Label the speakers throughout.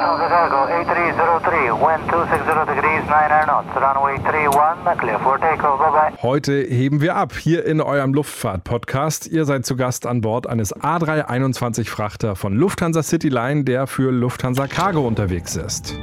Speaker 1: Chicago 8303, wind 260 degrees, 9 knots, runway 31, clear for takeoff, bye bye.
Speaker 2: Heute heben wir ab, hier in eurem Luftfahrt-Podcast. Ihr seid zu Gast an Bord eines A321-Frachter von Lufthansa Cityline, der für Lufthansa Cargo unterwegs ist.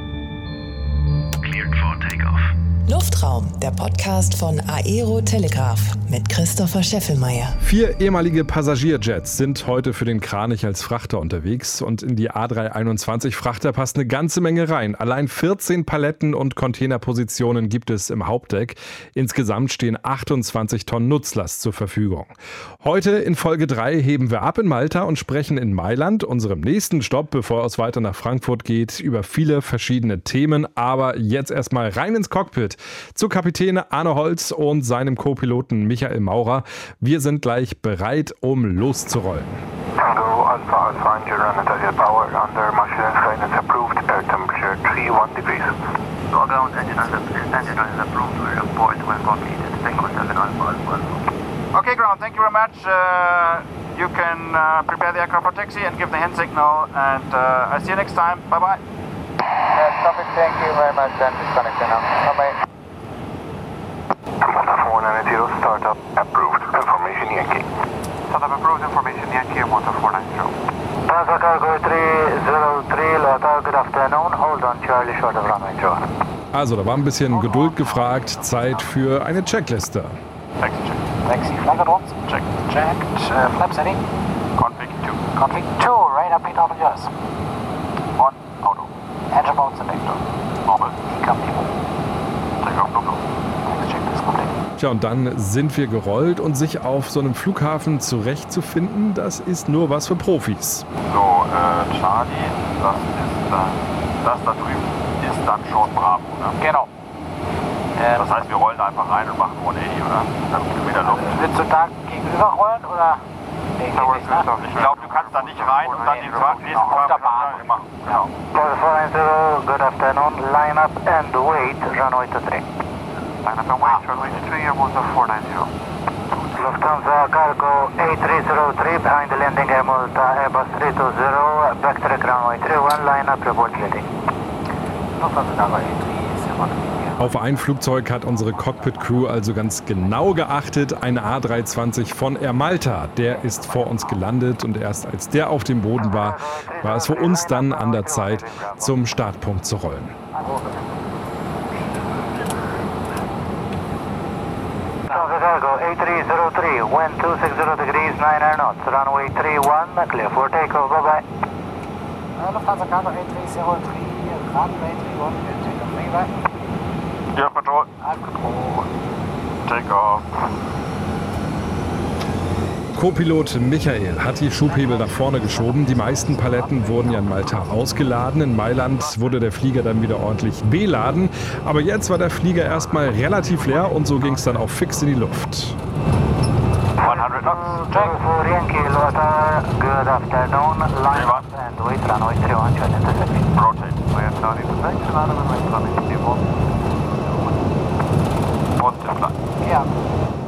Speaker 3: Luftraum, der Podcast von Aero Telegraph mit Christopher Scheffelmeier.
Speaker 2: Vier ehemalige Passagierjets sind heute für den Kranich als Frachter unterwegs und in die A321-Frachter passt eine ganze Menge rein. Allein 14 Paletten und Containerpositionen gibt es im Hauptdeck. Insgesamt stehen 28 Tonnen Nutzlast zur Verfügung. Heute in Folge 3 heben wir ab in Malta und sprechen in Mailand, unserem nächsten Stopp, bevor es weiter nach Frankfurt geht, über viele verschiedene Themen. Aber jetzt erstmal rein ins Cockpit zu Kapitän Arne Holz und seinem Co-Piloten Michael Maurer. Wir sind gleich bereit, um loszurollen.
Speaker 4: Tango Alpha Alpha engine run power under Michelin guidance approved air temperature 31 degrees.
Speaker 5: Go ground engine is approved. We report when completed. Tango 7 Alpha Alpha Alpha.
Speaker 6: Okay, ground, thank you very much. Uh, you can uh, prepare the aircraft for taxi and give the hand signal, and uh, I'll see you next time. Bye bye.
Speaker 1: Traffic, thank you very much, and disconnecting now. Bye bye.
Speaker 4: Motor 490 startup approved. Information Yankee.
Speaker 6: Startup approved information Yankee motor 490.
Speaker 1: Plaza Cargo 303, Lota, good afternoon. Hold on, Charlie, short of runway 2.
Speaker 2: Also, da war ein bisschen Geduld gefragt, Zeit für eine Checkliste.
Speaker 6: Taxi check.
Speaker 7: Taxi flag at once.
Speaker 6: Check.
Speaker 7: Checked. Uh, flaps heading.
Speaker 6: Config 2.
Speaker 7: Config 2. Radar PWS.
Speaker 6: One. Auto.
Speaker 7: Engine mode selector.
Speaker 6: Normal.
Speaker 7: Decom people.
Speaker 2: Tja, und dann sind wir gerollt und sich auf so einem Flughafen zurechtzufinden, das ist nur was für Profis.
Speaker 6: So, äh, Charlie, das ist dann, das da drüben ist dann schon Bravo, ne?
Speaker 7: Genau. Ähm,
Speaker 6: das heißt, wir rollen da einfach rein und machen ohne Handy, oder? Damit du wieder Luft.
Speaker 7: Äh, willst du da gegenüber rollen, oder? Nee.
Speaker 6: Ich glaube, du kannst da nicht rein und dann den genau. nächsten
Speaker 7: auf der Bahn
Speaker 6: machen. Genau.
Speaker 1: Good afternoon, line up and wait, runway
Speaker 6: to 3.
Speaker 1: Lufthansa Cargo A303 behind the landing Airbus, Airbus 320, back to the runway 31, line up, report
Speaker 7: landing.
Speaker 2: Auf ein Flugzeug hat unsere Cockpit-Crew also ganz genau geachtet. Ein A320 von Air Malta. Der ist vor uns gelandet und erst als der auf dem Boden war, war es für uns dann an der Zeit, zum Startpunkt zu rollen.
Speaker 1: 8303, wind 260 degrees, 9 knots, runway 31, clear for takeoff, bye bye.
Speaker 7: Lufthansa Cargo A303. Runway 31. Take off. Thank you very
Speaker 6: Ja, Patrol.
Speaker 7: I've control.
Speaker 6: Takeoff.
Speaker 2: Co-Pilot Michael hat die Schubhebel nach vorne geschoben. Die meisten Paletten wurden ja in Malta ausgeladen. In Mailand wurde der Flieger dann wieder ordentlich beladen. Aber jetzt war der Flieger erstmal relativ leer und so ging es dann auch fix in die Luft.
Speaker 6: 100 knots.
Speaker 1: Check for Yankee, Lothar, good afternoon, line up and wait, runway 31, join intercepting.
Speaker 6: Rotate. Clear Charlie to section, out of the way, 24. Positive plan.
Speaker 7: Ja.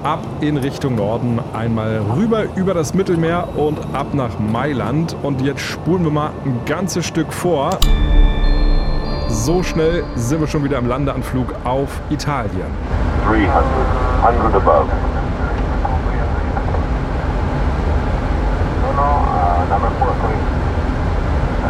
Speaker 2: Ab in Richtung Norden, einmal rüber über das Mittelmeer und ab nach Mailand. Und jetzt spulen wir mal ein ganzes Stück vor. So schnell sind wir schon wieder im Landeanflug auf Italien.
Speaker 4: 300. 100 above.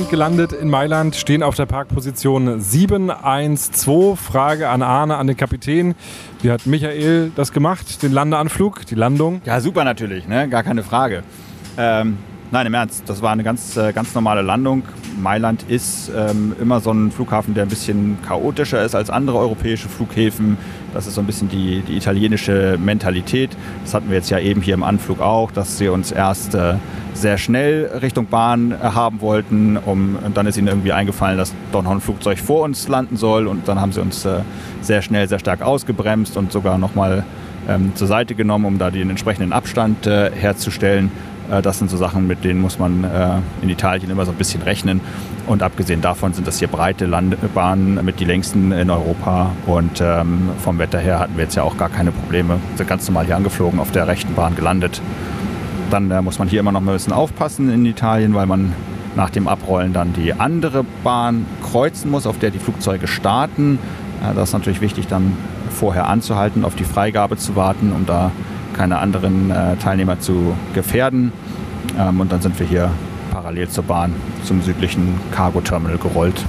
Speaker 2: sind gelandet in Mailand, stehen auf der Parkposition 712. Frage an Arne, an den Kapitän. Wie hat Michael das gemacht, den Landeanflug, die Landung?
Speaker 8: Ja, super natürlich, ne? gar keine Frage. Ähm, Nein, im Ernst, das war eine ganz, äh, ganz normale Landung. Mailand ist ähm, immer so ein Flughafen, der ein bisschen chaotischer ist als andere europäische Flughäfen. Das ist so ein bisschen die, die italienische Mentalität. Das hatten wir jetzt ja eben hier im Anflug auch, dass sie uns erst äh, sehr schnell Richtung Bahn äh, haben wollten. Um, und dann ist ihnen irgendwie eingefallen, dass doch noch ein Flugzeug vor uns landen soll. Und dann haben sie uns äh, sehr schnell, sehr stark ausgebremst und sogar nochmal ähm, zur Seite genommen, um da den entsprechenden Abstand äh, herzustellen. Äh, das sind so Sachen, mit denen muss man äh, in Italien immer so ein bisschen rechnen. Und abgesehen davon sind das hier breite Landebahnen mit die längsten in Europa. Und ähm, vom Wetter her hatten wir jetzt ja auch gar keine Probleme. Wir sind ganz normal hier angeflogen, auf der rechten Bahn gelandet. Dann äh, muss man hier immer noch mal ein bisschen aufpassen in Italien, weil man nach dem Abrollen dann die andere Bahn kreuzen muss, auf der die Flugzeuge starten. Das ist natürlich wichtig, dann vorher anzuhalten, auf die Freigabe zu warten, um da keine anderen äh, Teilnehmer zu gefährden. Ähm, und dann sind wir hier parallel zur Bahn zum südlichen Cargo-Terminal gerollt.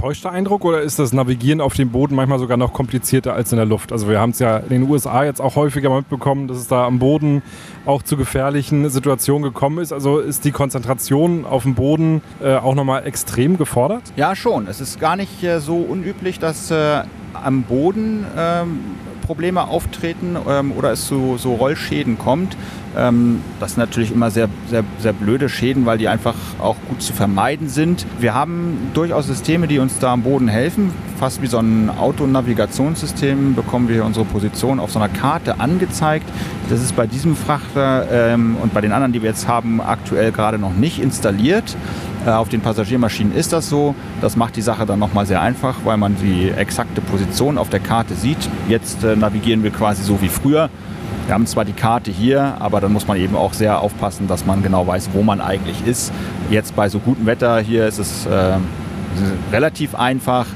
Speaker 9: Täuschter Eindruck oder ist das Navigieren auf dem Boden manchmal sogar noch komplizierter als in der Luft? Also wir haben es ja in den USA jetzt auch häufiger mal mitbekommen, dass es da am Boden auch zu gefährlichen Situationen gekommen ist. Also ist die Konzentration auf dem Boden äh, auch nochmal extrem gefordert?
Speaker 8: Ja, schon. Es ist gar nicht äh, so unüblich, dass äh, am Boden ähm, Probleme auftreten ähm, oder es zu so Rollschäden kommt. Ähm, das sind natürlich immer sehr, sehr, sehr blöde Schäden, weil die einfach auch gut zu vermeiden sind. Wir haben durchaus Systeme, die uns da am Boden helfen. Fast wie so ein Autonavigationssystem bekommen wir unsere Position auf so einer Karte angezeigt. Das ist bei diesem Frachter ähm, und bei den anderen, die wir jetzt haben, aktuell gerade noch nicht installiert. Äh, auf den Passagiermaschinen ist das so. Das macht die Sache dann nochmal sehr einfach, weil man die exakte Position auf der Karte sieht. Jetzt äh, navigieren wir quasi so wie früher. Wir haben zwar die Karte hier, aber dann muss man eben auch sehr aufpassen, dass man genau weiß, wo man eigentlich ist. Jetzt bei so gutem Wetter hier ist es äh, relativ einfach.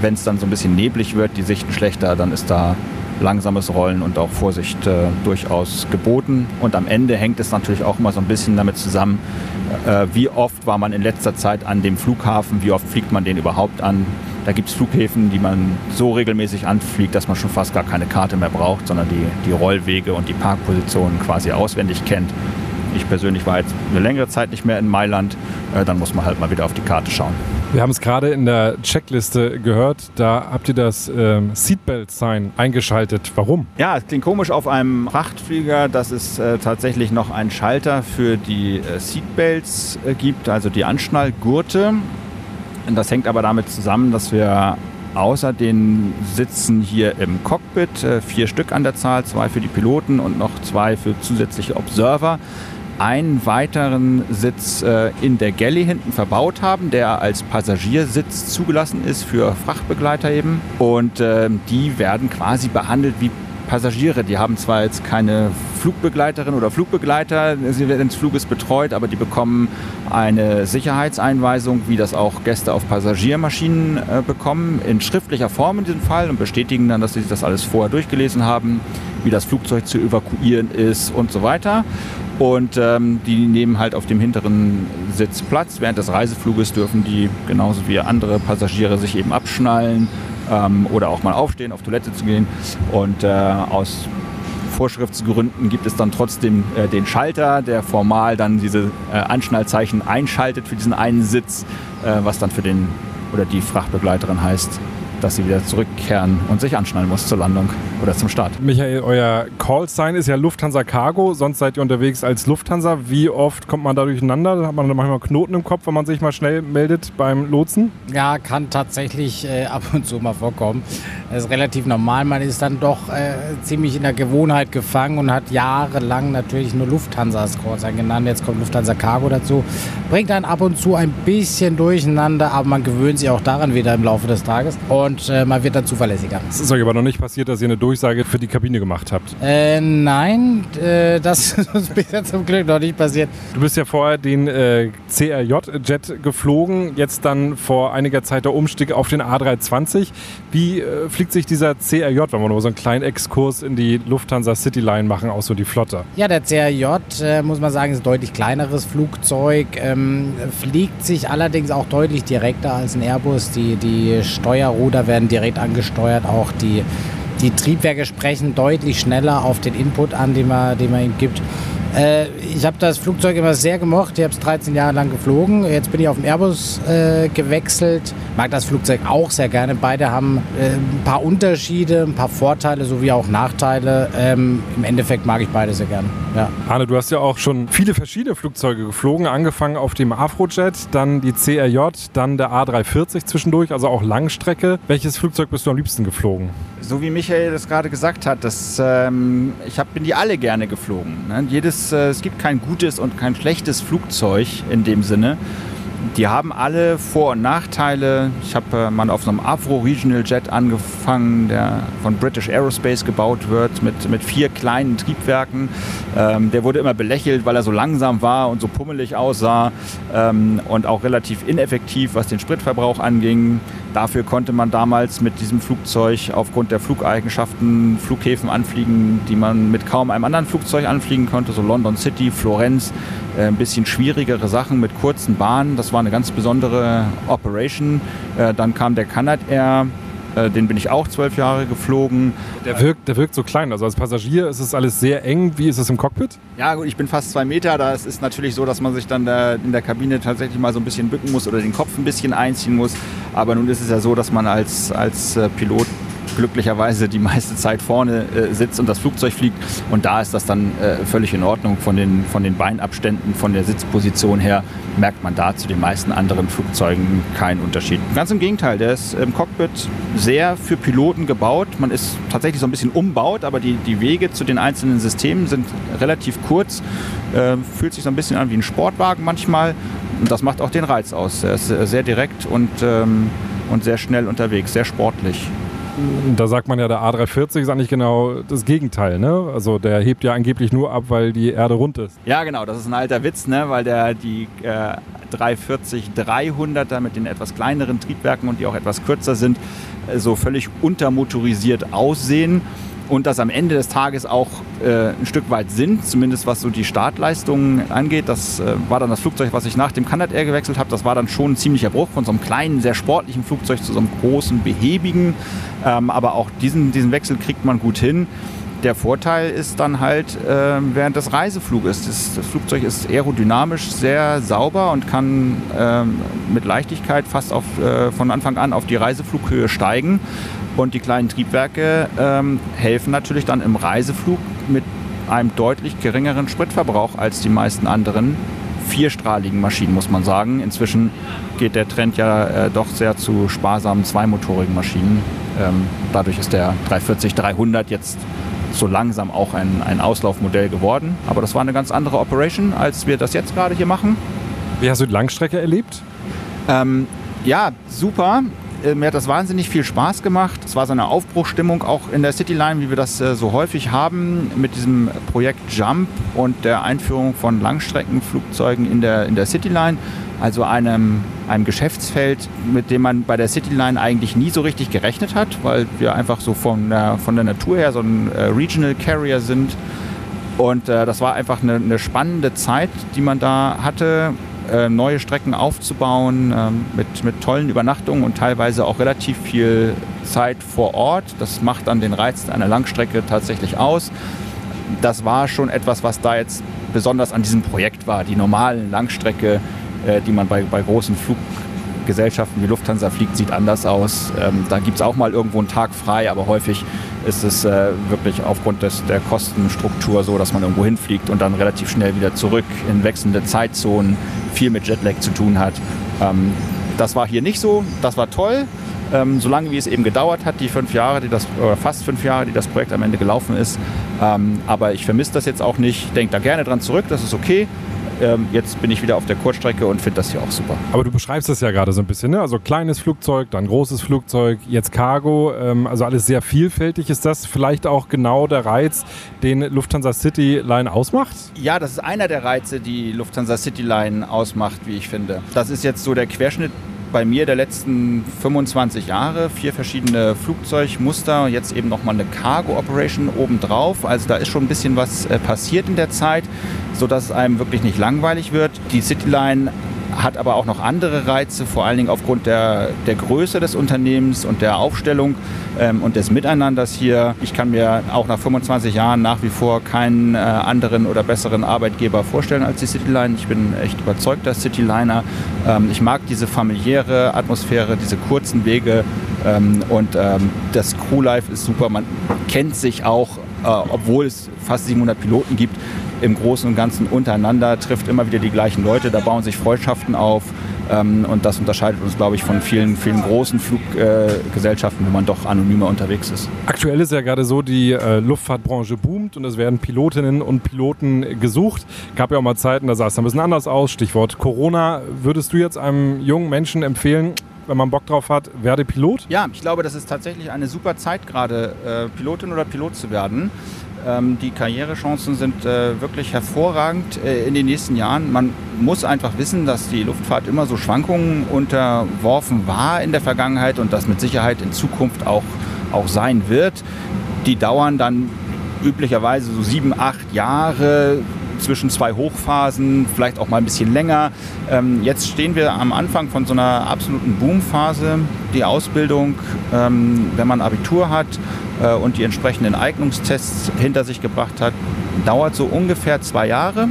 Speaker 8: Wenn es dann so ein bisschen neblig wird, die Sichten schlechter, dann ist da langsames Rollen und auch Vorsicht äh, durchaus geboten. Und am Ende hängt es natürlich auch immer so ein bisschen damit zusammen, äh, wie oft war man in letzter Zeit an dem Flughafen, wie oft fliegt man den überhaupt an. Da gibt es Flughäfen, die man so regelmäßig anfliegt, dass man schon fast gar keine Karte mehr braucht, sondern die, die Rollwege und die Parkpositionen quasi auswendig kennt. Ich persönlich war jetzt eine längere Zeit nicht mehr in Mailand, äh, dann muss man halt mal wieder auf die Karte schauen.
Speaker 9: Wir haben es gerade in der Checkliste gehört, da habt ihr das ähm, Seatbelt-Sign eingeschaltet. Warum?
Speaker 8: Ja, es klingt komisch auf einem Frachtflieger, dass es äh, tatsächlich noch einen Schalter für die äh, Seatbelts äh, gibt, also die Anschnallgurte. Und das hängt aber damit zusammen, dass wir außer den Sitzen hier im Cockpit, äh, vier Stück an der Zahl, zwei für die Piloten und noch zwei für zusätzliche Observer, einen weiteren Sitz äh, in der Galley hinten verbaut haben, der als Passagiersitz zugelassen ist für Frachtbegleiter eben. Und äh, die werden quasi behandelt wie Passagiere. Die haben zwar jetzt keine Flugbegleiterin oder Flugbegleiter, sie werden des Fluges betreut, aber die bekommen eine Sicherheitseinweisung, wie das auch Gäste auf Passagiermaschinen äh, bekommen, in schriftlicher Form in diesem Fall und bestätigen dann, dass sie das alles vorher durchgelesen haben, wie das Flugzeug zu evakuieren ist und so weiter. Und ähm, die nehmen halt auf dem hinteren Sitz Platz. Während des Reisefluges dürfen die genauso wie andere Passagiere sich eben abschnallen ähm, oder auch mal aufstehen, auf Toilette zu gehen. Und äh, aus Vorschriftsgründen gibt es dann trotzdem äh, den Schalter, der formal dann diese äh, Anschnallzeichen einschaltet für diesen einen Sitz, äh, was dann für den oder die Frachtbegleiterin heißt, dass sie wieder zurückkehren und sich anschnallen muss zur Landung oder zum Start.
Speaker 9: Michael, euer Call-Sign ist ja Lufthansa Cargo, sonst seid ihr unterwegs als Lufthansa. Wie oft kommt man da durcheinander? Hat man da manchmal Knoten im Kopf, wenn man sich mal schnell meldet beim Lotsen?
Speaker 7: Ja, kann tatsächlich äh, ab und zu mal vorkommen. Das ist relativ normal. Man ist dann doch äh, ziemlich in der Gewohnheit gefangen und hat jahrelang natürlich nur Lufthansa Call-Sign genannt. Jetzt kommt Lufthansa Cargo dazu. Bringt dann ab und zu ein bisschen durcheinander, aber man gewöhnt sich auch daran wieder im Laufe des Tages. Und und äh, man wird dann zuverlässiger.
Speaker 9: Es ist euch aber noch nicht passiert, dass ihr eine Durchsage für die Kabine gemacht habt?
Speaker 7: Äh, nein, äh, das ist bisher zum Glück noch nicht passiert.
Speaker 9: Du bist ja vorher den äh, CRJ-Jet geflogen, jetzt dann vor einiger Zeit der Umstieg auf den A320. Wie äh, fliegt sich dieser CRJ, wenn wir nur so einen kleinen Exkurs in die Lufthansa Cityline machen, auch so die Flotte?
Speaker 7: Ja, der CRJ, äh, muss man sagen, ist ein deutlich kleineres Flugzeug, ähm, fliegt sich allerdings auch deutlich direkter als ein Airbus. Die, die Steuerruder Räder werden direkt angesteuert. Auch die, die Triebwerke sprechen deutlich schneller auf den Input an, den man, den man ihm gibt. Äh, ich habe das Flugzeug immer sehr gemocht. Ich habe es 13 Jahre lang geflogen. Jetzt bin ich auf den Airbus äh, gewechselt. Mag das Flugzeug auch sehr gerne. Beide haben äh, ein paar Unterschiede, ein paar Vorteile sowie auch Nachteile. Ähm, Im Endeffekt mag ich beide sehr gerne. Ja.
Speaker 9: Arne, du hast ja auch schon viele verschiedene Flugzeuge geflogen. Angefangen auf dem Afrojet, dann die CRJ, dann der A340 zwischendurch, also auch Langstrecke. Welches Flugzeug bist du am liebsten geflogen?
Speaker 8: So wie Michael das gerade gesagt hat, das, ähm, ich hab, bin die alle gerne geflogen. Ne? Jedes, äh, es gibt kein gutes und kein schlechtes Flugzeug in dem Sinne. Die haben alle Vor- und Nachteile. Ich habe äh, mal auf so einem Avro Regional Jet angefangen, der von British Aerospace gebaut wird, mit, mit vier kleinen Triebwerken. Ähm, der wurde immer belächelt, weil er so langsam war und so pummelig aussah ähm, und auch relativ ineffektiv, was den Spritverbrauch anging. Dafür konnte man damals mit diesem Flugzeug aufgrund der Flugeigenschaften Flughäfen anfliegen, die man mit kaum einem anderen Flugzeug anfliegen konnte, so London City, Florenz, äh, ein bisschen schwierigere Sachen mit kurzen Bahnen. Das war eine ganz besondere Operation. Äh, dann kam der Canadair, äh, den bin ich auch zwölf Jahre geflogen.
Speaker 9: Der wirkt, der wirkt so klein. Also als Passagier ist es alles sehr eng. Wie ist es im Cockpit?
Speaker 8: Ja gut, ich bin fast zwei Meter. Da ist es natürlich so, dass man sich dann da in der Kabine tatsächlich mal so ein bisschen bücken muss oder den Kopf ein bisschen einziehen muss. Aber nun ist es ja so, dass man als, als äh, Pilot glücklicherweise die meiste Zeit vorne äh, sitzt und das Flugzeug fliegt. Und da ist das dann äh, völlig in Ordnung. Von den, von den Beinabständen, von der Sitzposition her merkt man da zu den meisten anderen Flugzeugen keinen Unterschied. Ganz im Gegenteil, der ist im Cockpit sehr für Piloten gebaut. Man ist tatsächlich so ein bisschen umbaut, aber die, die Wege zu den einzelnen Systemen sind relativ kurz. Äh, fühlt sich so ein bisschen an wie ein Sportwagen manchmal. Und das macht auch den Reiz aus. Er ist sehr direkt und, ähm, und sehr schnell unterwegs, sehr sportlich.
Speaker 9: Da sagt man ja, der A340 ist eigentlich genau das Gegenteil. Ne? Also der hebt ja angeblich nur ab, weil die Erde rund ist.
Speaker 8: Ja, genau, das ist ein alter Witz, ne? weil der die äh, 340-300er mit den etwas kleineren Triebwerken und die auch etwas kürzer sind, äh, so völlig untermotorisiert aussehen und das am Ende des Tages auch äh, ein Stück weit sind, zumindest was so die Startleistungen angeht. Das äh, war dann das Flugzeug, was ich nach dem Canadair gewechselt habe. Das war dann schon ein ziemlicher Bruch von so einem kleinen, sehr sportlichen Flugzeug zu so einem großen, behäbigen. Ähm, aber auch diesen, diesen Wechsel kriegt man gut hin. Der Vorteil ist dann halt äh, während des Reisefluges. Das, das, Flugzeug ist aerodynamisch sehr sauber und kann ähm, mit Leichtigkeit fast auf, äh, von Anfang an auf die Reiseflughöhe steigen. Und die kleinen Triebwerke ähm, helfen natürlich dann im Reiseflug mit einem deutlich geringeren Spritverbrauch als die meisten anderen vierstrahligen Maschinen, muss man sagen. Inzwischen geht der Trend ja äh, doch sehr zu sparsamen zweimotorigen Maschinen. Ähm, dadurch ist der 340-300 jetzt so langsam auch ein, ein Auslaufmodell geworden. Aber das war eine ganz andere Operation, als wir das jetzt gerade hier machen.
Speaker 9: Wie hast du die Langstrecke erlebt?
Speaker 8: Ähm, ja, super. Äh, mir hat das wahnsinnig viel Spaß gemacht. Es war so eine Aufbruchstimmung auch in der Cityline, wie wir das äh, so häufig haben, mit diesem Projekt Jump und der Einführung von Langstreckenflugzeugen in der, in der Cityline. Also einem, einem Geschäftsfeld, mit dem man bei der Cityline eigentlich nie so richtig gerechnet hat, weil wir einfach so von der, von der Natur her so ein äh, Regional Carrier sind. Und äh, das war einfach eine, eine spannende Zeit, die man da hatte äh, neue Strecken aufzubauen ähm, mit, mit tollen Übernachtungen und teilweise auch relativ viel Zeit vor Ort. Das macht dann den Reiz einer Langstrecke tatsächlich aus. Das war schon etwas, was da jetzt besonders an diesem Projekt war. Die normalen Langstrecke, äh, die man bei, bei großen Fluggesellschaften wie Lufthansa fliegt, sieht anders aus. Ähm, da gibt es auch mal irgendwo einen Tag frei, aber häufig ist es äh, wirklich aufgrund des, der Kostenstruktur so, dass man irgendwo hinfliegt und dann relativ schnell wieder zurück in wechselnde Zeitzonen viel mit Jetlag zu tun hat. Ähm, das war hier nicht so, das war toll. Ähm, solange wie es eben gedauert hat, die fünf Jahre, die das, oder fast fünf Jahre, die das Projekt am Ende gelaufen ist. Ähm, aber ich vermisse das jetzt auch nicht. Denke da gerne dran zurück, das ist okay. Ähm, jetzt bin ich wieder auf der Kurzstrecke und finde das hier auch super.
Speaker 9: Aber du beschreibst das ja gerade so ein bisschen, ne? Also kleines Flugzeug, dann großes Flugzeug, jetzt Cargo, ähm, also alles sehr vielfältig. Ist das vielleicht auch genau der Reiz, den Lufthansa City Line ausmacht?
Speaker 8: Ja, das ist einer der Reize, die Lufthansa City Line ausmacht, wie ich finde. Das ist jetzt so der Querschnitt bei mir der letzten 25 Jahre. Vier verschiedene Flugzeugmuster, jetzt eben nochmal eine Cargo-Operation obendrauf. Also da ist schon ein bisschen was äh, passiert in der Zeit, sodass es einem wirklich nicht langweilig wird. Die Cityline hat aber auch noch andere Reize, vor allen Dingen aufgrund der, der Größe des Unternehmens und der Aufstellung ähm, und des Miteinanders hier. Ich kann mir auch nach 25 Jahren nach wie vor keinen äh, anderen oder besseren Arbeitgeber vorstellen als die Cityline. Ich bin echt überzeugter Cityliner. Ähm, ich mag diese familiäre Atmosphäre, diese kurzen Wege ähm, und ähm, das Crewlife ist super. Man kennt sich auch, äh, obwohl es fast 700 Piloten gibt, im Großen und Ganzen untereinander, trifft immer wieder die gleichen Leute, da bauen sich Freundschaften auf. Ähm, und das unterscheidet uns, glaube ich, von vielen, vielen großen Fluggesellschaften, wo man doch anonymer unterwegs ist.
Speaker 9: Aktuell ist ja gerade so, die äh, Luftfahrtbranche boomt und es werden Pilotinnen und Piloten gesucht. Gab ja auch mal Zeiten, da sah es ein bisschen anders aus. Stichwort Corona. Würdest du jetzt einem jungen Menschen empfehlen, wenn man Bock drauf hat, werde Pilot?
Speaker 8: Ja, ich glaube, das ist tatsächlich eine super Zeit gerade, äh, Pilotin oder Pilot zu werden. Ähm, die Karrierechancen sind äh, wirklich hervorragend äh, in den nächsten Jahren. Man muss einfach wissen, dass die Luftfahrt immer so Schwankungen unterworfen war in der Vergangenheit und das mit Sicherheit in Zukunft auch, auch sein wird. Die dauern dann üblicherweise so sieben, acht Jahre zwischen zwei Hochphasen, vielleicht auch mal ein bisschen länger. Ähm, jetzt stehen wir am Anfang von so einer absoluten Boomphase. Die Ausbildung, ähm, wenn man Abitur hat äh, und die entsprechenden Eignungstests hinter sich gebracht hat, dauert so ungefähr zwei Jahre.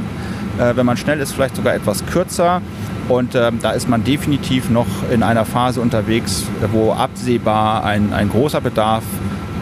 Speaker 8: Äh, wenn man schnell ist, vielleicht sogar etwas kürzer. Und ähm, da ist man definitiv noch in einer Phase unterwegs, wo absehbar ein, ein großer Bedarf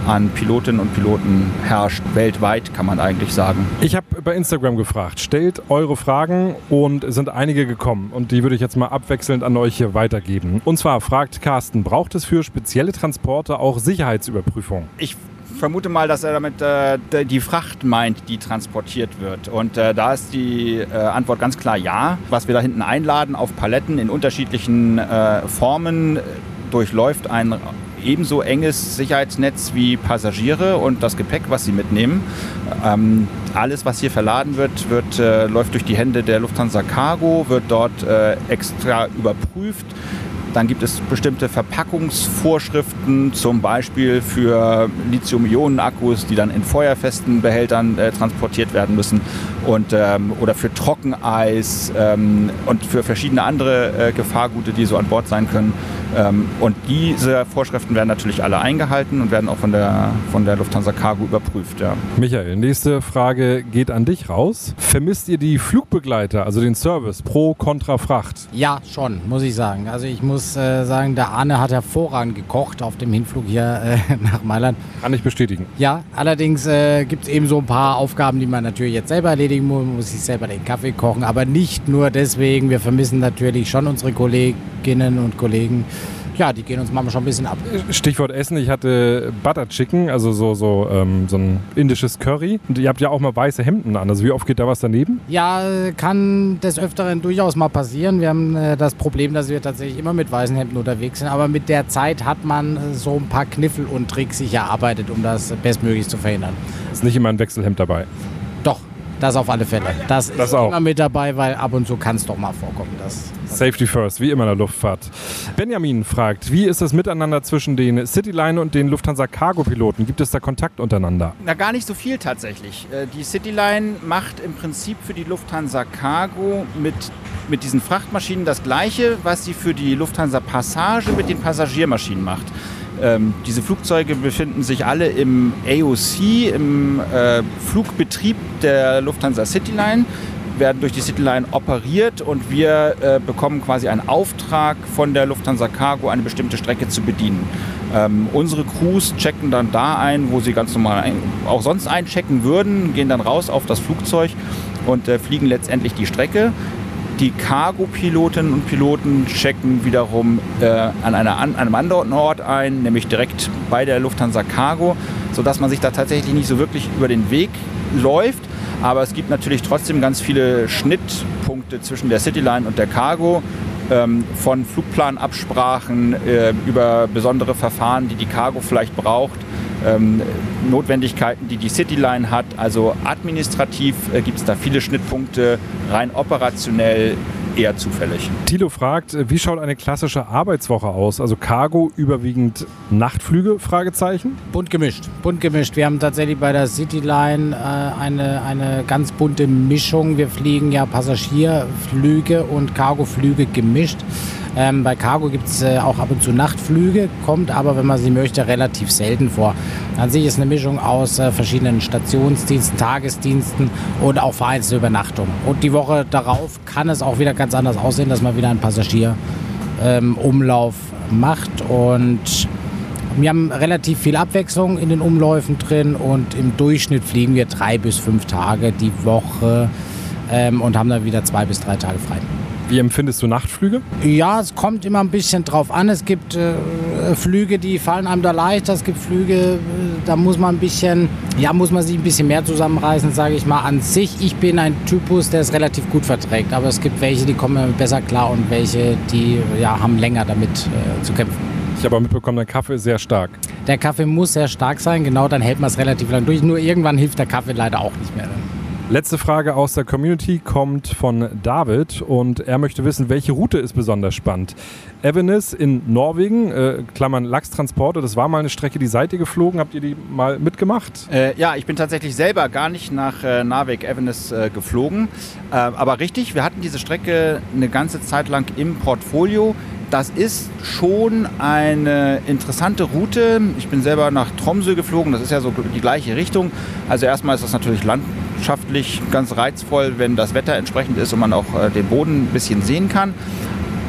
Speaker 8: an Pilotinnen und Piloten herrscht. Weltweit kann man eigentlich sagen.
Speaker 9: Ich habe bei Instagram gefragt, stellt eure Fragen und es sind einige gekommen und die würde ich jetzt mal abwechselnd an euch hier weitergeben. Und zwar fragt Carsten, braucht es für spezielle Transporte auch Sicherheitsüberprüfung?
Speaker 8: Ich vermute mal, dass er damit äh, die Fracht meint, die transportiert wird. Und äh, da ist die äh, Antwort ganz klar ja. Was wir da hinten einladen auf Paletten in unterschiedlichen äh, Formen durchläuft ein ebenso enges Sicherheitsnetz wie Passagiere und das Gepäck, was sie mitnehmen. Ähm, alles, was hier verladen wird, wird äh, läuft durch die Hände der Lufthansa Cargo, wird dort äh, extra überprüft. Dann gibt es bestimmte Verpackungsvorschriften, zum Beispiel für Lithium-Ionen-Akkus, die dann in feuerfesten Behältern äh, transportiert werden müssen und, ähm, oder für Trockeneis ähm, und für verschiedene andere äh, Gefahrgute, die so an Bord sein können. Ähm, und diese Vorschriften werden natürlich alle eingehalten und werden auch von der, von der Lufthansa Cargo überprüft. Ja.
Speaker 9: Michael, nächste Frage geht an dich raus. Vermisst ihr die Flugbegleiter, also den Service pro Kontra Fracht?
Speaker 7: Ja, schon, muss ich sagen. Also ich muss äh, sagen, der Arne hat hervorragend gekocht auf dem Hinflug hier äh, nach Mailand.
Speaker 9: Kann ich bestätigen.
Speaker 7: Ja, allerdings äh, gibt es eben so ein paar Aufgaben, die man natürlich jetzt selber erledigen muss. Man muss sich selber den Kaffee kochen, aber nicht nur deswegen. Wir vermissen natürlich schon unsere Kolleginnen und Kollegen ja, die gehen uns manchmal schon ein bisschen ab.
Speaker 9: Stichwort Essen, ich hatte Butter Chicken, also so, so, ähm, so ein indisches Curry. Und ihr habt ja auch mal weiße Hemden an. Also wie oft geht da was daneben?
Speaker 7: Ja, kann des Öfteren durchaus mal passieren. Wir haben äh, das Problem, dass wir tatsächlich immer mit weißen Hemden unterwegs sind. Aber mit der Zeit hat man äh, so ein paar Kniffel und Tricks sich erarbeitet, um das bestmöglich zu verhindern.
Speaker 9: Ist nicht immer ein Wechselhemd dabei?
Speaker 7: Das auf alle Fälle. Das,
Speaker 9: Das
Speaker 7: ist
Speaker 9: auch.
Speaker 7: immer mit dabei, weil ab und zu kann es doch mal vorkommen. Das,
Speaker 9: Safety first, wie immer in der Luftfahrt. Benjamin fragt, wie ist das Miteinander zwischen den Cityline und den Lufthansa Cargo-Piloten? Gibt es da Kontakt untereinander?
Speaker 8: Na, gar nicht so viel tatsächlich. Äh, Die Cityline macht im Prinzip für die Lufthansa Cargo mit, mit diesen Frachtmaschinen das Gleiche, was sie für die Lufthansa Passage mit den Passagiermaschinen macht. Ähm, diese Flugzeuge befinden sich alle im AOC, im äh, Flugbetrieb der Lufthansa Cityline, werden durch die Cityline operiert und wir äh, bekommen quasi einen Auftrag von der Lufthansa Cargo, eine bestimmte Strecke zu bedienen. Ähm, unsere Crews checken dann da ein, wo sie ganz normal ein, auch sonst einchecken würden, gehen dann raus auf das Flugzeug und äh, fliegen letztendlich die Strecke. Die Cargo-Pilotinnen und Piloten checken wiederum äh, an, einer, an einem anderen Ort ein, nämlich direkt bei der Lufthansa Cargo, sodass man sich da tatsächlich nicht so wirklich über den Weg läuft. Aber es gibt natürlich trotzdem ganz viele Schnittpunkte zwischen der Cityline und der Cargo. Ähm, von Flugplanabsprachen äh, über besondere Verfahren, die die Cargo vielleicht braucht, ähm, Notwendigkeiten, die die Cityline hat. Also administrativ äh, gibt es da viele Schnittpunkte. Rein operationell eher zufällig.
Speaker 9: Thilo fragt, wie schaut eine klassische Arbeitswoche aus? Also Cargo überwiegend Nachtflüge? Fragezeichen.
Speaker 7: Bunt gemischt, bunt gemischt. Wir haben tatsächlich bei der Cityline äh, eine, eine ganz bunte Mischung. Wir fliegen ja Passagierflüge und Cargoflüge gemischt. Ähm, bei Cargo gibt es äh, auch ab und zu Nachtflüge, kommt aber, wenn man sie möchte, relativ selten vor. An sich ist eine Mischung aus äh, verschiedenen Stationsdiensten, Tagesdiensten und auch vereinzelte Übernachtungen. Und die Woche darauf kann es auch wieder ganz anders aussehen, dass man wieder einen Passagierumlauf ähm, macht. Und wir haben relativ viel Abwechslung in den Umläufen drin und im Durchschnitt fliegen wir drei bis fünf Tage die Woche ähm, und haben dann wieder zwei bis drei Tage frei.
Speaker 9: Wie empfindest du Nachtflüge?
Speaker 7: Ja, es kommt immer ein bisschen drauf an. Es gibt äh, Flüge, die fallen einem da leichter. Es gibt Flüge, äh, da muss man ein bisschen, ja, muss man sich ein bisschen mehr zusammenreißen, sage ich mal. An sich, ich bin ein Typus, der es relativ gut verträgt. Aber es gibt welche, die kommen besser klar und welche, die ja, haben länger damit äh, zu kämpfen.
Speaker 9: Ich habe auch mitbekommen, der Kaffee ist sehr stark.
Speaker 7: Der Kaffee muss sehr stark sein, genau, dann hält man es relativ lang durch. Nur irgendwann hilft der Kaffee leider auch nicht mehr.
Speaker 9: Letzte Frage aus der Community kommt von David und er möchte wissen, welche Route ist besonders spannend. Evenes in Norwegen, äh, Klammern Lachstransporte, das war mal eine Strecke, die seid ihr geflogen, habt ihr die mal mitgemacht?
Speaker 8: Äh, ja, ich bin tatsächlich selber gar nicht nach äh, Narvik Evenes äh, geflogen, äh, aber richtig, wir hatten diese Strecke eine ganze Zeit lang im Portfolio. Das ist schon eine interessante Route. Ich bin selber nach Tromsø geflogen, das ist ja so die gleiche Richtung. Also erstmal ist das natürlich landschaftlich ganz reizvoll, wenn das Wetter entsprechend ist und man auch äh, den Boden ein bisschen sehen kann.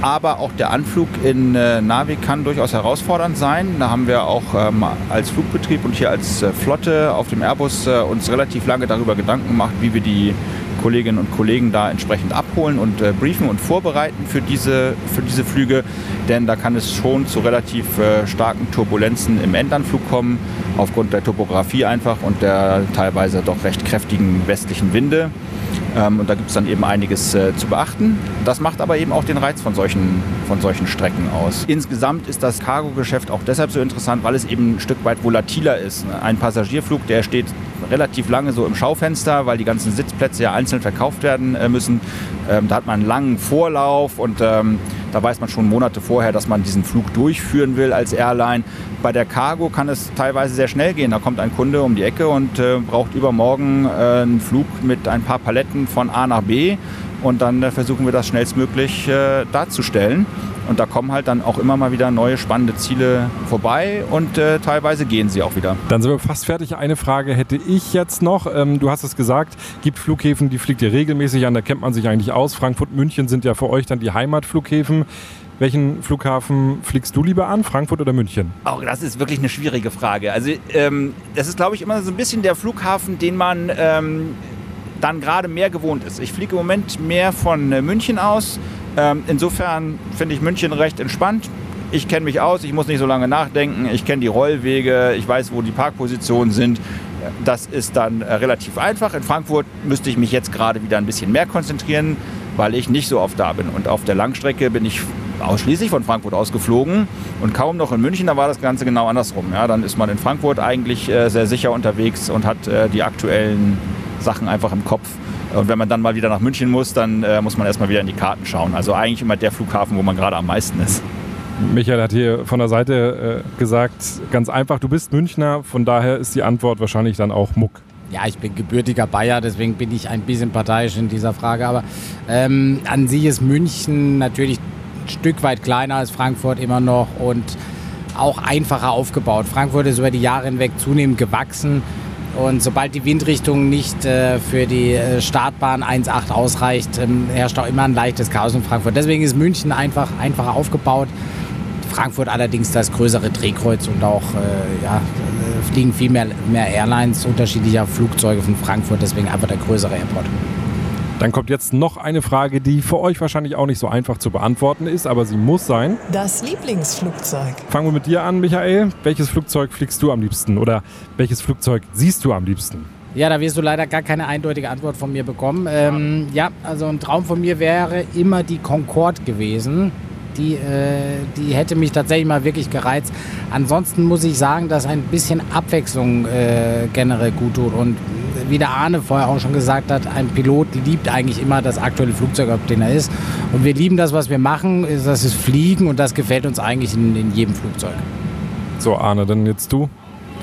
Speaker 8: Aber auch der Anflug in äh, Narvik kann durchaus herausfordernd sein. Da haben wir auch ähm, als Flugbetrieb und hier als äh, Flotte auf dem Airbus äh, uns relativ lange darüber Gedanken gemacht, wie wir die Kolleginnen und Kollegen da entsprechend abholen und äh, briefen und vorbereiten für diese, für diese Flüge. Denn da kann es schon zu relativ äh, starken Turbulenzen im Endanflug kommen, aufgrund der Topografie einfach und der teilweise doch recht kräftigen westlichen Winde. Ähm, und da gibt es dann eben einiges äh, zu beachten. Das macht aber eben auch den Reiz von solchen, von solchen Strecken aus. Insgesamt ist das Cargo-Geschäft auch deshalb so interessant, weil es eben ein Stück weit volatiler ist. Ein Passagierflug, der steht relativ lange so im Schaufenster, weil die ganzen Sitzplätze ja einzeln verkauft werden äh, müssen. Ähm, da hat man einen langen Vorlauf und ähm, da weiß man schon Monate vorher, dass man diesen Flug durchführen will als Airline. Bei der Cargo kann es teilweise sehr schnell gehen. Da kommt ein Kunde um die Ecke und äh, braucht übermorgen äh, einen Flug mit ein paar Paletten von A nach B. Und dann äh, versuchen wir das schnellstmöglich äh, darzustellen. Und da kommen halt dann auch immer mal wieder neue spannende Ziele vorbei und äh, teilweise gehen sie auch wieder.
Speaker 9: Dann sind wir fast fertig. Eine Frage hätte ich jetzt noch. Ähm, du hast es gesagt, gibt Flughäfen, die fliegt ihr regelmäßig an, da kennt man sich eigentlich aus. Frankfurt, München sind ja für euch dann die Heimatflughäfen. Welchen Flughafen fliegst du lieber an, Frankfurt oder München?
Speaker 8: Auch das ist wirklich eine schwierige Frage. Also ähm, das ist, glaube ich, immer so ein bisschen der Flughafen, den man ähm, dann gerade mehr gewohnt ist. Ich fliege im Moment mehr von äh, München aus. Ähm, insofern finde ich München recht entspannt. Ich kenne mich aus, ich muss nicht so lange nachdenken. Ich kenne die Rollwege, ich weiß, wo die Parkpositionen sind. Das ist dann äh, relativ einfach. In Frankfurt müsste ich mich jetzt gerade wieder ein bisschen mehr konzentrieren, weil ich nicht so oft da bin. Und auf der Langstrecke bin ich ausschließlich von Frankfurt aus geflogen und kaum noch in München, da war das Ganze genau andersrum. Ja, dann ist man in Frankfurt eigentlich äh, sehr sicher unterwegs und hat die aktuellen Sachen einfach im Kopf. Und wenn man dann mal wieder nach München muss, dann äh, muss man erstmal wieder in die Karten schauen. Also eigentlich immer der Flughafen, wo man gerade am meisten ist.
Speaker 9: Michael hat hier von der Seite äh, gesagt, ganz einfach, du bist Münchner, von daher ist die Antwort wahrscheinlich dann auch Muck.
Speaker 7: Ja, ich bin gebürtiger Bayer, deswegen bin ich ein bisschen parteiisch in dieser Frage. Aber ähm, an sich ist München natürlich ein Stück weit kleiner als Frankfurt immer noch und auch einfacher aufgebaut. Frankfurt ist über die Jahre hinweg zunehmend gewachsen. Und sobald die Windrichtung nicht äh, für die äh, Startbahn 1.8 ausreicht, ähm, herrscht auch immer ein leichtes Chaos in Frankfurt. Deswegen ist München einfach einfacher aufgebaut. Frankfurt allerdings das größere Drehkreuz und auch äh, ja, äh, fliegen viel mehr, mehr Airlines unterschiedlicher Flugzeuge von Frankfurt, deswegen einfach der größere Airport.
Speaker 9: Dann kommt jetzt noch eine Frage, die für euch wahrscheinlich auch nicht so einfach zu beantworten ist, aber sie muss sein.
Speaker 3: Das Lieblingsflugzeug.
Speaker 9: Fangen wir mit dir an, Michael. Welches Flugzeug fliegst du am liebsten oder welches Flugzeug siehst du am liebsten?
Speaker 7: Ja, da wirst du leider gar keine eindeutige Antwort von mir bekommen. Ähm, ja, also ein Traum von mir wäre immer die Concorde gewesen. Die, äh, die hätte mich tatsächlich mal wirklich gereizt. Ansonsten muss ich sagen, dass ein bisschen Abwechslung äh, generell gut tut. Und wie der Arne vorher auch schon gesagt hat, ein Pilot liebt eigentlich immer das aktuelle Flugzeug, auf dem er ist. Und wir lieben das, was wir machen, das ist Fliegen und das gefällt uns eigentlich in, in jedem Flugzeug.
Speaker 9: So, Arne, dann jetzt du.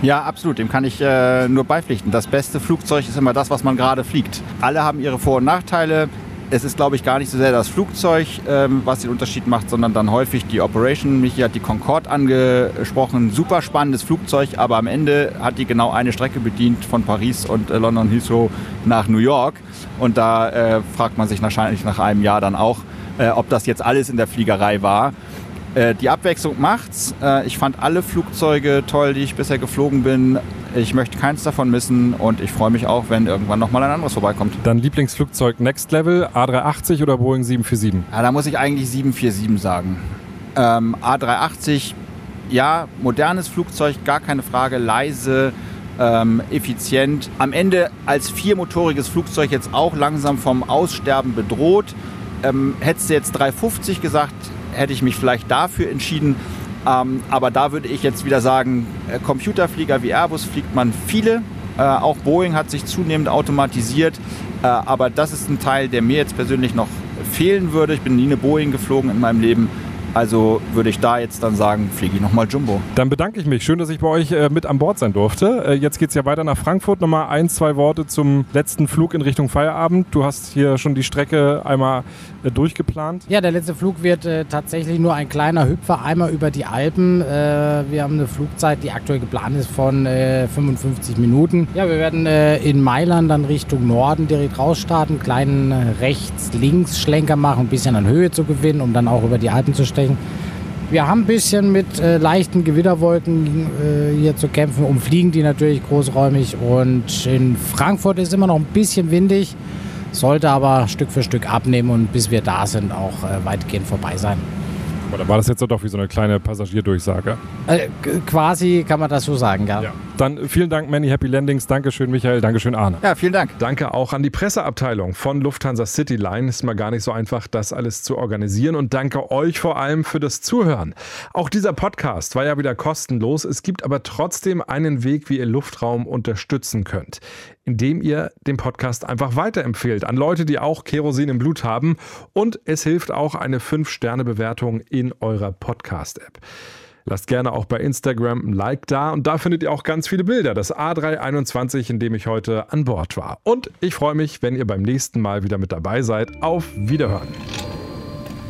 Speaker 8: Ja, absolut. Dem kann ich äh, nur beipflichten. Das beste Flugzeug ist immer das, was man gerade fliegt. Alle haben ihre Vor- und Nachteile. Es ist, glaube ich, gar nicht so sehr das Flugzeug, ähm, was den Unterschied macht, sondern dann häufig die Operation. Michi hat die Concorde angesprochen. Super spannendes Flugzeug, aber am Ende hat die genau eine Strecke bedient von Paris und äh, London Heathrow nach New York. Und da äh, fragt man sich wahrscheinlich nach einem Jahr dann auch, äh, ob das jetzt alles in der Fliegerei war. Äh, die Abwechslung macht's. Äh, ich fand alle Flugzeuge toll, die ich bisher geflogen bin. Ich möchte keins davon missen und ich freue mich auch, wenn irgendwann nochmal ein anderes vorbeikommt.
Speaker 9: Dein Lieblingsflugzeug Next Level, A380 oder Boeing 747?
Speaker 8: Ja, da muss ich eigentlich 747 sagen. Ähm, A380, ja, modernes Flugzeug, gar keine Frage, leise, ähm, effizient. Am Ende als viermotoriges Flugzeug jetzt auch langsam vom Aussterben bedroht. Ähm, hättest du jetzt 350 gesagt, hätte ich mich vielleicht dafür entschieden. Ähm, aber da würde ich jetzt wieder sagen, äh, Computerflieger wie Airbus fliegt man viele. Äh, auch Boeing hat sich zunehmend automatisiert. Äh, aber das ist ein Teil, der mir jetzt persönlich noch fehlen würde. Ich bin nie eine Boeing geflogen in meinem Leben. Also würde ich da jetzt dann sagen, fliege ich nochmal Jumbo.
Speaker 9: Dann bedanke ich mich. Schön, dass ich bei euch äh, mit an Bord sein durfte. Äh, jetzt geht es ja weiter nach Frankfurt. Nochmal ein, zwei Worte zum letzten Flug in Richtung Feierabend. Du hast hier schon die Strecke einmal äh, durchgeplant.
Speaker 7: Ja, der letzte Flug wird äh, tatsächlich nur ein kleiner Hüpfer einmal über die Alpen. Äh, wir haben eine Flugzeit, die aktuell geplant ist von äh, 55 Minuten. Ja, wir werden äh, in Mailand dann Richtung Norden direkt rausstarten, kleinen äh, Rechts-Links-Schlenker machen, ein bisschen an Höhe zu gewinnen, um dann auch über die Alpen zu stechen. Wir haben ein bisschen mit äh, leichten Gewitterwolken äh, hier zu kämpfen, umfliegen die natürlich großräumig und in Frankfurt ist immer noch ein bisschen windig, sollte aber Stück für Stück abnehmen und bis wir da sind auch äh, weitgehend vorbei sein.
Speaker 9: Oder war das jetzt doch wie so eine kleine Passagierdurchsage?
Speaker 7: Äh, quasi kann man das so sagen, ja.
Speaker 9: Dann vielen Dank, Manny Happy Landings. Dankeschön, Michael. Dankeschön, Arne.
Speaker 8: Ja, vielen Dank.
Speaker 9: Danke auch an die Presseabteilung von Lufthansa Cityline. Ist mal gar nicht so einfach, das alles zu organisieren. Und danke euch vor allem für das Zuhören. Auch dieser Podcast war ja wieder kostenlos. Es gibt aber trotzdem einen Weg, wie ihr Luftraum unterstützen könnt. Indem ihr den Podcast einfach weiterempfehlt an Leute, die auch Kerosin im Blut haben. Und es hilft auch eine 5-Sterne-Bewertung in eurer Podcast-App. Lasst gerne auch bei Instagram ein Like da und da findet ihr auch ganz viele Bilder. Das A321, in dem ich heute an Bord war. Und ich freue mich, wenn ihr beim nächsten Mal wieder mit dabei seid. Auf Wiederhören.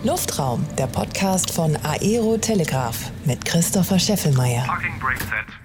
Speaker 3: Luftraum, der Podcast von Aero Telegraph mit Christopher Scheffelmeier.
Speaker 5: Parking brake set.